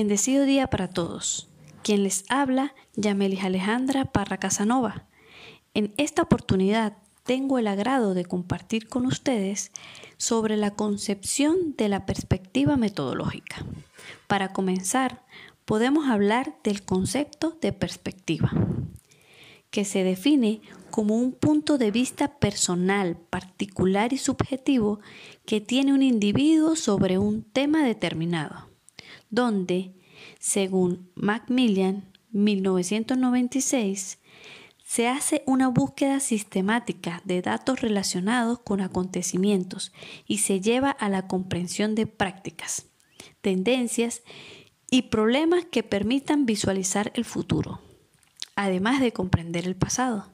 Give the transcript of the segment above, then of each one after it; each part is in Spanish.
Bendecido día para todos. Quien les habla, Yamelis Alejandra Parra Casanova. En esta oportunidad tengo el agrado de compartir con ustedes sobre la concepción de la perspectiva metodológica. Para comenzar, podemos hablar del concepto de perspectiva, que se define como un punto de vista personal, particular y subjetivo que tiene un individuo sobre un tema determinado donde, según Macmillan, 1996, se hace una búsqueda sistemática de datos relacionados con acontecimientos y se lleva a la comprensión de prácticas, tendencias y problemas que permitan visualizar el futuro, además de comprender el pasado.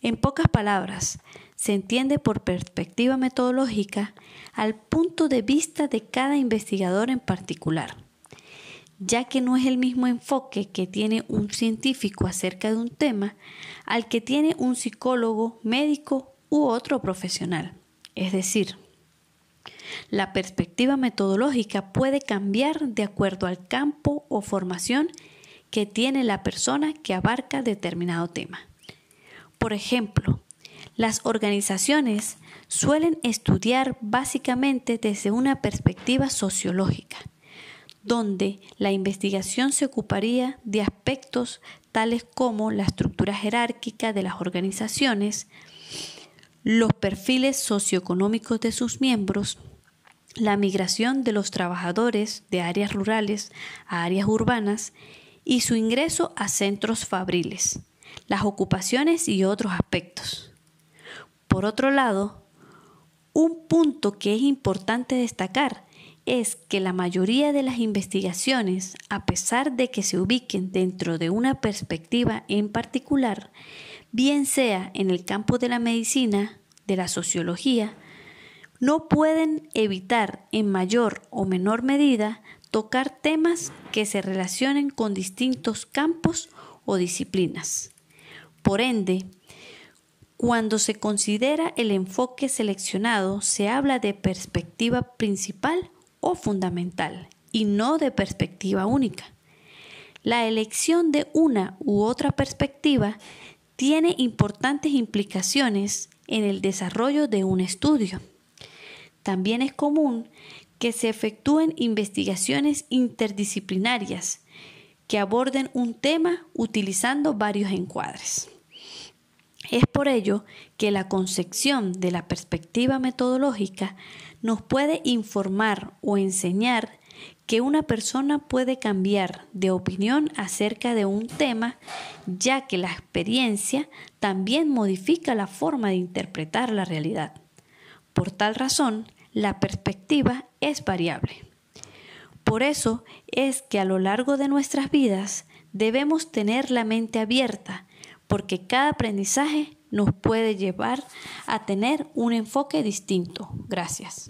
En pocas palabras, se entiende por perspectiva metodológica al punto de vista de cada investigador en particular ya que no es el mismo enfoque que tiene un científico acerca de un tema al que tiene un psicólogo, médico u otro profesional. Es decir, la perspectiva metodológica puede cambiar de acuerdo al campo o formación que tiene la persona que abarca determinado tema. Por ejemplo, las organizaciones suelen estudiar básicamente desde una perspectiva sociológica, donde la investigación se ocuparía de aspectos tales como la estructura jerárquica de las organizaciones, los perfiles socioeconómicos de sus miembros, la migración de los trabajadores de áreas rurales a áreas urbanas y su ingreso a centros fabriles, las ocupaciones y otros aspectos. Por otro lado, un punto que es importante destacar es que la mayoría de las investigaciones, a pesar de que se ubiquen dentro de una perspectiva en particular, bien sea en el campo de la medicina, de la sociología, no pueden evitar en mayor o menor medida tocar temas que se relacionen con distintos campos o disciplinas. Por ende, cuando se considera el enfoque seleccionado, se habla de perspectiva principal o fundamental y no de perspectiva única. La elección de una u otra perspectiva tiene importantes implicaciones en el desarrollo de un estudio. También es común que se efectúen investigaciones interdisciplinarias que aborden un tema utilizando varios encuadres. Es por ello que la concepción de la perspectiva metodológica nos puede informar o enseñar que una persona puede cambiar de opinión acerca de un tema, ya que la experiencia también modifica la forma de interpretar la realidad. Por tal razón, la perspectiva es variable. Por eso es que a lo largo de nuestras vidas debemos tener la mente abierta, porque cada aprendizaje nos puede llevar a tener un enfoque distinto. Gracias.